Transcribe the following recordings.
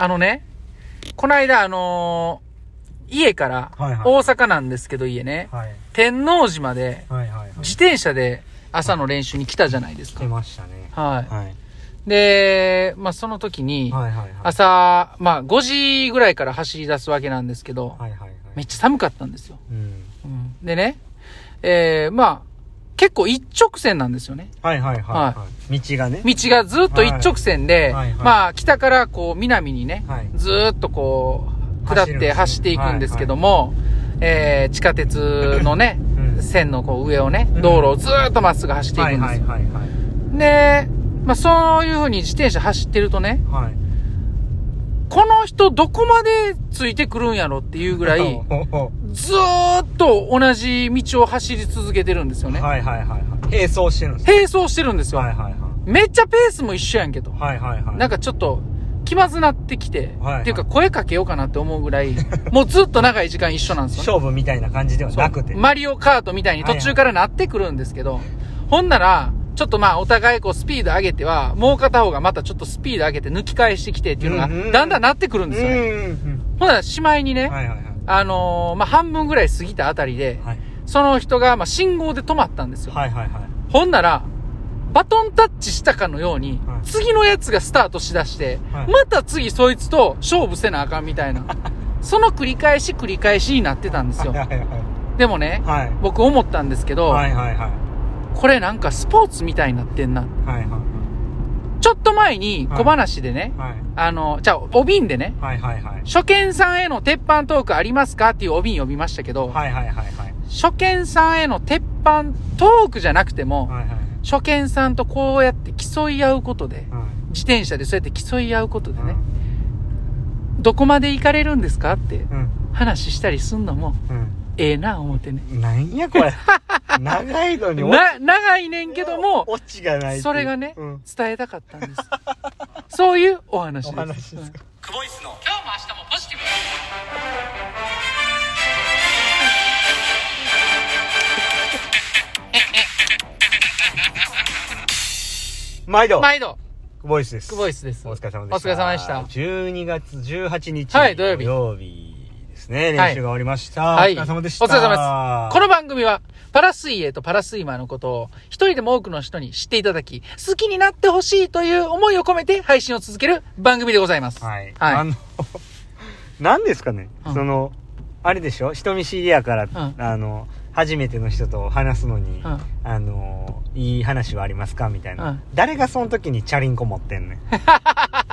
あのね、この間、あのー家から、はいはい大阪なんですけど家ね、はい。天王寺まではいはいはい。自転車で朝の練習に来たじゃないですか。来ましたね。はい。はい。で、まあその時に、はいはいはい。朝、まあ5時ぐらいから走り出すわけなんですけど、はいはいはい。めっちゃ寒かったんですよ。うん。うんでね、えー、まあ、結構一直線なんですよね。はいはいはいはい。道がね。道がずっと一直線で、はいはいはいまあ北からこう南にね、はい。ずーっとこう、下って走っていくんですけども、えー、地下鉄のね、うん線のこう上をね、うん道路をずーっとまっすぐ走っていくんですよ。はいはいはいはい。で、まあそういう風に自転車走ってるとね、はい。この人どこまでついてくるんやろっていうぐらい、ずーっと同じ道を走り続けてるんですよね。うはいはいはいはい。並走してるんです並走してるんですよ。はいはいはい。めっちゃペースも一緒やんけど。はいはいはい。なんかちょっと気まずなってきて、はいはいっていうか声かけようかなって思うぐらい、もうずっと長い時間一緒なんですよ。勝負みたいな感じではなくて。マリオカートみたいに途中からなってくるんですけど、ほんなら、ちょっとまあお互いこうスピード上げては、もう片方がまたちょっとスピード上げて抜き返してきてっていうのがうんうん、だんだんなってくるんうんですよね。うんほんならしまいにね、うん。はいはいはい。あのーまあ半分ぐらい過ぎたあたりで、はいその人がまあ信号で止まったんですよ。はいはいはい。ほんなら、バトンタッチしたかのように、はい次のやつがスタートしだして、はいまた次そいつと勝負せなあかんみたいな。その繰り返し繰り返しになってたんですよはい。はいはい。でもね、はい。僕思ったんですけど、はいはいはい。これなんかスポーツみたいになってんな。はいはいちょっと前に小話でね、はい。あの、じゃあ、お瓶でね、はいはいはい。初見さんへの鉄板トークありますか？っていうお瓶呼びましたけど、はいはいはいはい。初見さんへの鉄板トークじゃなくても、はいはい初見さんとこうやって競い合うことで、はい。自転車でそうやって競い合うことでね、うどこまで行かれるんですか？ってん。話したりすんのも、ええな思ってね。うん。なんやこれ。長いのにな、長いねんけども、オチがない。それがね、うん。伝えたかったんです。そういうお話です。お話ですクボイスの今日も明日もポジティブ毎度、毎度、クボイスです。クボイスです。お疲れ様でした。お疲れ様でした12月18日。はい土曜日土曜日ですね。はい練習が終わりました。はい。お疲れ様でした。お疲れ様です。この番組は、パラ水泳とパラスイマーのことを、一人でも多くの人に知っていただき、好きになってほしいという思いを込めて配信を続ける番組でございます。はい。はいあの、何ですかね、うんその、あれでしょ？人見知りやから、んあの、初めての人と話すのに、うんあの、いい話はありますか？みたいな、うん誰がその時にチャリンコ持ってんねん。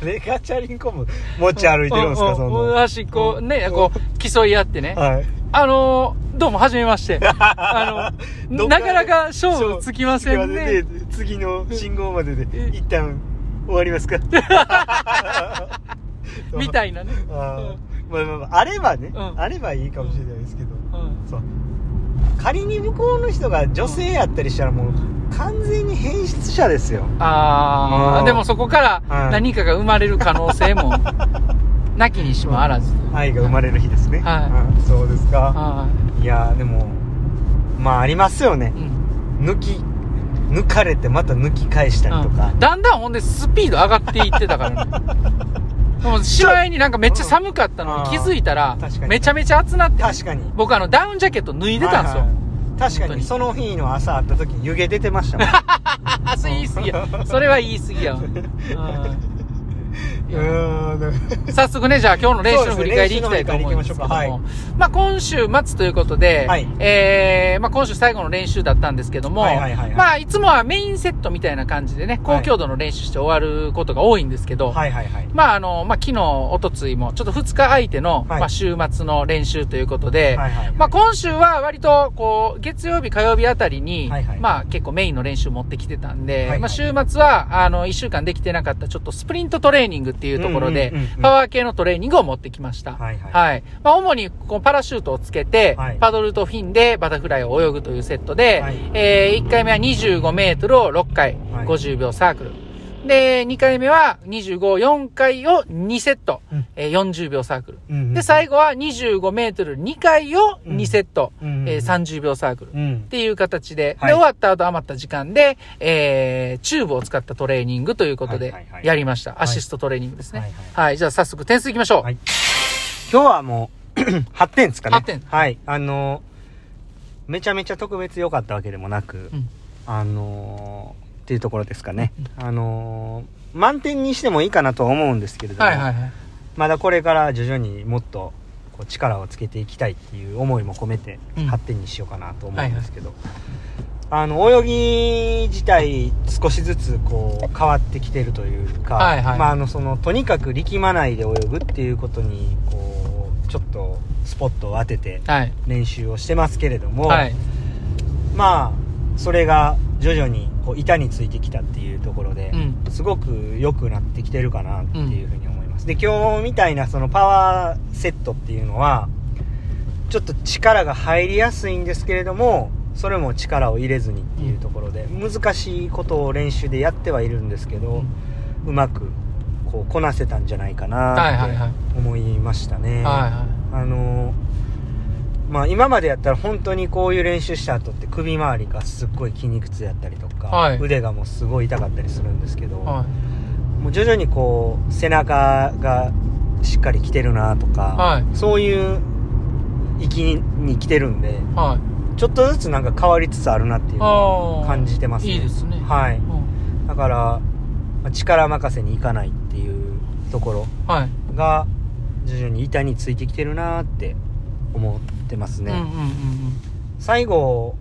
誰がチャリンコも持ち歩いてるんですか、その。端っこ、ね、こう、競い合ってね。はい。あのー、どうも、はじめまして。あの、なかなか勝負つきませんね。で次の信号までで、一旦終わりますか？みたいなね。あーまあまあまあ、あればね、うんあればいいかもしれないですけど、うんそう。仮に向こうの人が女性やったりしたらもう完全に変質者ですよ。あー、うんでもそこからはい何かが生まれる可能性も、なきにしもあらず。愛が生まれる日ですね。はいうんそうですか。はいやーでも、まあありますよねい。。うん抜き、抜かれてまた抜き返したりとかうん。だんだんほんでスピード上がっていってたからね。もうしまいになんかめっちゃ寒かったのに気づいたらめちゃめちゃ暑なって。確かに。僕あのダウンジャケット脱いでたんですよ。はいはい確かににその日の朝会った時に湯気出てましたもん。あ、それ言い過ぎや。それは言い過ぎやわ。早速ね、じゃあ今日の練習の振り返りいきたいと思うんですけども、そうですね練習の振り返り行きまあ今週末ということで、はい。えー、まあ今週最後の練習だったんですけども、はいはいはいはい。まあいつもはメインセットみたいな感じでね、高強度の練習して終わることが多いんですけど、はいはいはい。まああの、まあ昨日、おとついも、ちょっと2日相手の、はい。まあ週末の練習ということで、はいはいはい。まあ今週は割と、こう、月曜日、火曜日あたりに、はいはい。まあ結構メインの練習持ってきてたんで、はいはいまあ週末は、あの、1週間できてなかったちょっとスプリントトレーニングっていうところでパワー系のトレーニングを持ってきました。はいはいはい。まあ主に、こうパラシュートをつけて、はいパドルとフィンでバタフライを泳ぐというセットで、はいえー1回目は25メートルを6回、はい50秒サークル。で、2回目は25、4回を2セット、うんえー40秒サークル。うんで、最後は25メートル2回を2セット、うんえー30秒サークル。っうん。ていう形で、はいで、終わった後余った時間で、えー、チューブを使ったトレーニングということではいはいはいやりました。いアシストトレーニングですね。ははいい、はいじゃあ早速点数いきましょう。はい今日はもう、8点ですかね。8点はい。あのー、めちゃめちゃ特別良かったわけでもなく、うんあのー、っていうところですかね。あのー、満点にしてもいいかなとは思うんですけれども、はいはいはい。まだこれから徐々にもっとこう力をつけていきたいっていう思いも込めてうん8点にしようかなと思うんですけど、あの泳ぎ自体少しずつこう変わってきてるというか、はいはいまあ、あのそのとにかく力まないで泳ぐっていうことにこうちょっとスポットを当ててはい。練習をしてますけれども、はい。まあそれが徐々にこう板についてきたっていうところで、うん。すごく良くなってきてるかなっていうふうに思います、で今日みたいなそのパワーセットっていうのはちょっと力が入りやすいんですけれどもそれも力を入れずにっていうところで、難しいことを練習でやってはいるんですけど、うまくこうこなせたんじゃないかはいなはいはいって思いましたね、はいはあのまあ今までやったら本当にこういう練習した後って首周りがすっごい筋肉痛やったりとか、はい腕がもうすごい痛かったりするんですけど、い。はもう徐々にこう背中がしっかりきてるなとか、はいそういう域に来てるんでい。はい。ちょっとずつなんか変わりつつあるなっていうの。を感じてますねいいですね。はいうんだからまあ力任せにいかないっていうところはい。が徐々に板についてきてるなって思ってますね、うんうんうん最後、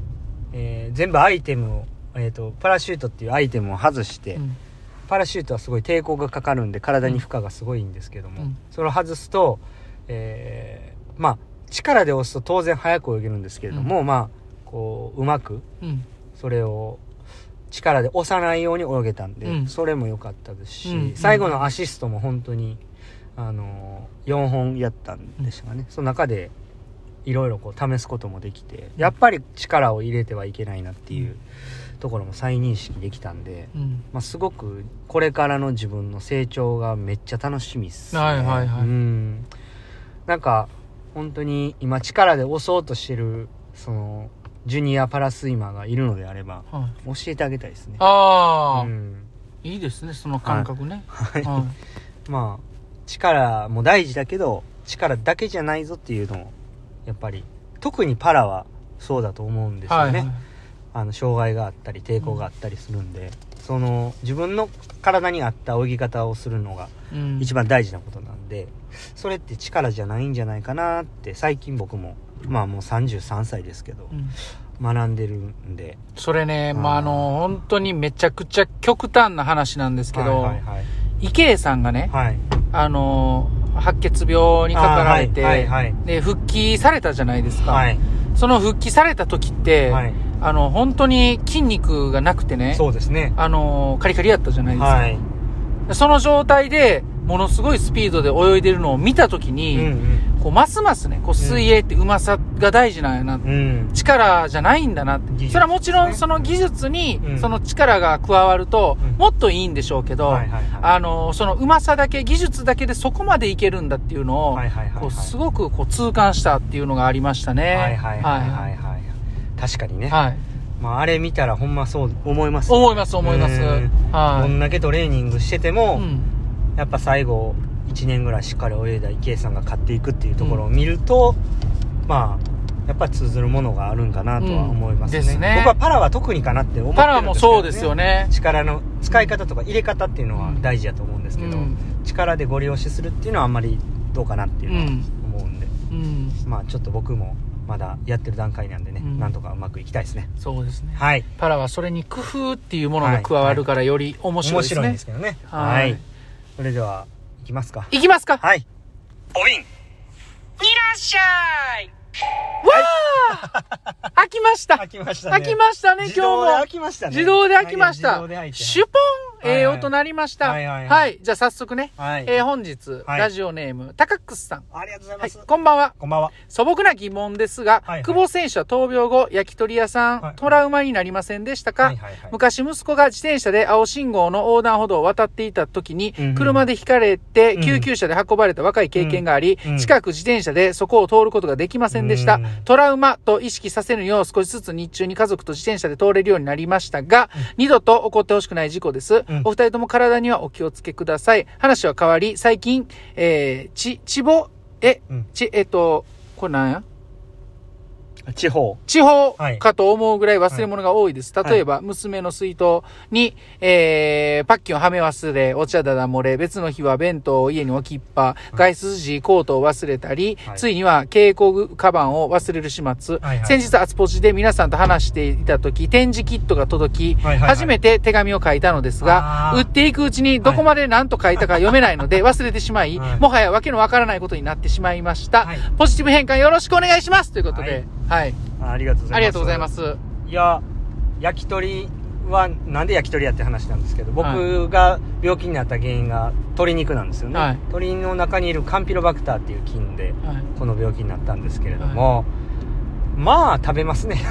えー全部アイテムを、えー、とパラシュートっていうアイテムを外して、うん。うんパラシュートはすごい抵抗がかかるんで体に負荷がすごいんですけども、うん。それを外すと、えーまあ力で押すと当然速く泳げるんですけれども、まあこううまくうん。それを力で押さないように泳げたんで、うん。それも良かったですし、うん。最後のアシストも本当にあの4本やったんでしたかね、その中でいろいろこう試すこともできてやっぱり力を入れてはいけないなっていうところも再認識できたんで、うん。まあ、すごくこれからの自分の成長がめっちゃ楽しみっすね。はいはいはい。うん。なんか本当に今力で押そうとしてるそのジュニアパラスイマーがいるのであればはい。教えてあげたいですね。ああ、うん。いいですね、その感覚ね。はい。はまあ力も大事だけど力だけじゃないぞっていうのもやっぱり特にパラはそうだと思うんでい。すよね、はいはい。あの障害があったり抵抗があったりするんで、その自分の体に合った泳ぎ方をするのがうん。一番大事なことなんで、それって力じゃないんじゃないかなって最近僕もまあもう33歳ですけどうん。学んでるんで。それね、まあ、あの、本当にめちゃくちゃ極端な話なんですけど、はいはい池江さんがね、はい、はい、あの、白血病にかかられて、あーはいはいで、復帰されたじゃないですか。はい。その復帰された時って、はい。あの、本当に筋肉がなくてね、そうですね。あの、カリカリやったじゃないですか。はい。その状態で、ものすごいスピードで泳いでるのを見た時うに、んこう、ますますね、こう、水泳ってうまさが大事なんやな、うんうん力じゃないんだなって。技術それはもちろん、その技術にう、んその力が加わるとうん、もっといいんでしょうけど、はいはいはいあの、そのうまさだけ、技術だけでそこまでいけるんだっていうのを、はいはいはいはいこう、すごくこう、痛感したっていうのがありましたね。はいはいはいはいはい確かにね、はい。まあ、あれ見たらほんまそう思いますよ思います、思います。うんはい。どんだけトレーニングしてても、うん。やっぱ最後1年ぐらいしっかり泳いだ池江さんが勝っていくっていうところを見ると、まあやっぱり通ずるものがあるんかなとは思いますね,、うん。ね。僕はパラは特にかなって思ってパラるんですけど、ね、もそうですよね。力の使い方とか入れ方っていうのは大事だと思うんですけど、うん。力でご利用しするっていうのはあんまりどうかなっていうのは思うんで、うん。まあちょっと僕もまだやってる段階なんでね、うん。なんとかうまくいきたいですね。そうですね。はい。パラはそれに工夫っていうものが加わるからより面白いですね。面白いんですけどね。はい。それではいきますか。いきますか？はい。おびん。いらっしゃい。わあ！開きました。開きましたね。開きましたね、今日自動でも開きましたね。自動で開きました。シュポンはいはいええ音鳴りました。ははいいはいはいじゃあ早速ね。はい。えー本日、はいラジオネーム、タカックスさん。ありがとうございはいます。、こんばんは。こんばんは。素朴な疑問ですが、はいはい久保選手は闘病後、焼き鳥屋さん、はいトラウマになりませんでしたか、はいはいはい。昔息子が自転車で青信号の横断歩道を渡っていた時に、車でひかれてうん救急車で運ばれた若い経験があり、うんうん近く自転車でそこを通ることができませんでした。うんトラウマと意識させぬよう少しずつ日中に家族と自転車で通れるようになりましたが、二度と起こってほしくない事故です。うん。お二人とも体にはお気をつけください。話は変わり、最近、えー、ち、ちぼ、え、うん。ち、えっと、これなんや？地方。地方はい。かと思うぐらい忘れ物が多いです。例えば、娘の水筒に、えー、パッキンをはめ忘れ、お茶だだ漏れ、別の日は弁当を家に置きっぱ、外出時コートを忘れたり、はい。ついには蛍光カバンを忘れる始末。はいはい。先日、アツポジで皆さんと話していた時、展示キットが届き、はいはいはい。初めて手紙を書いたのですが、売っていくうちにどこまで何と書いたか読めないので 忘れてしまい、はい。もはやわけのわからないことになってしまいました。はい。ポジティブ変換よろしくお願いします。ということで、はいあありがとうございます。ありがとうございま。す。いや、焼き鳥は、なんで焼き鳥やって話なんですけど、僕が病気になった原因が鶏肉なんですよね。はい鶏の中にいるカンピロバクターっていう菌で、はいこの病気になったんですけれども、まあ食べますね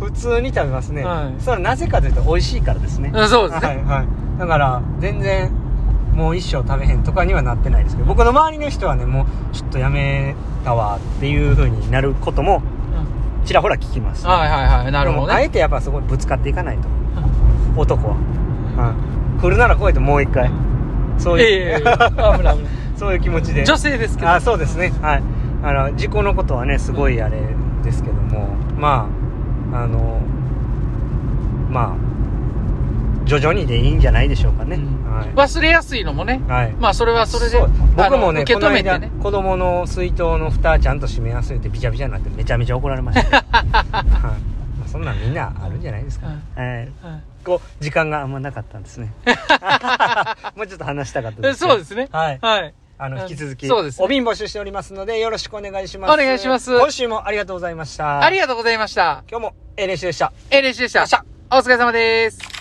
普通に食べますね、はいそれはなぜかというと美味しいからですねうんそうですね。はいはいだから全然もう一生食べへんとかにはなってないですけど僕の周りの人はねもうちょっとやめたわっていう風になることもちらほら聞きます、はいはいはい。なるほどね。あえてやっぱそこにぶつかっていかないと男は、はい、来るなら来いともう一回。そういう、そういう気持ちで。女性ですけど。あそうですね。はい。あの事故のことはねすごいあれですけども。まああのまあ徐々にでいいんじゃないでしょうかね、うん。はい。忘れやすいのもね。はい。まあそれはそれで僕もね受け止めてこの間ね。子供の水筒の蓋ちゃんと閉め忘れてビチャビチャになってめちゃめちゃ怒られました、はい。まあ、そんなんみんなあるんじゃないですか、はい。はい。はい。こう時間があんまなかったんですね。もうちょっと話したかったえですそうですね。はい。はい。あのうん引き続きそうですね。お瓶募集しておりますのでよろしくお願いします。お願いします。今週もありがとうございました。ありがとうございました。今日も A 練習でした。えー、練習でした。お疲れ様です。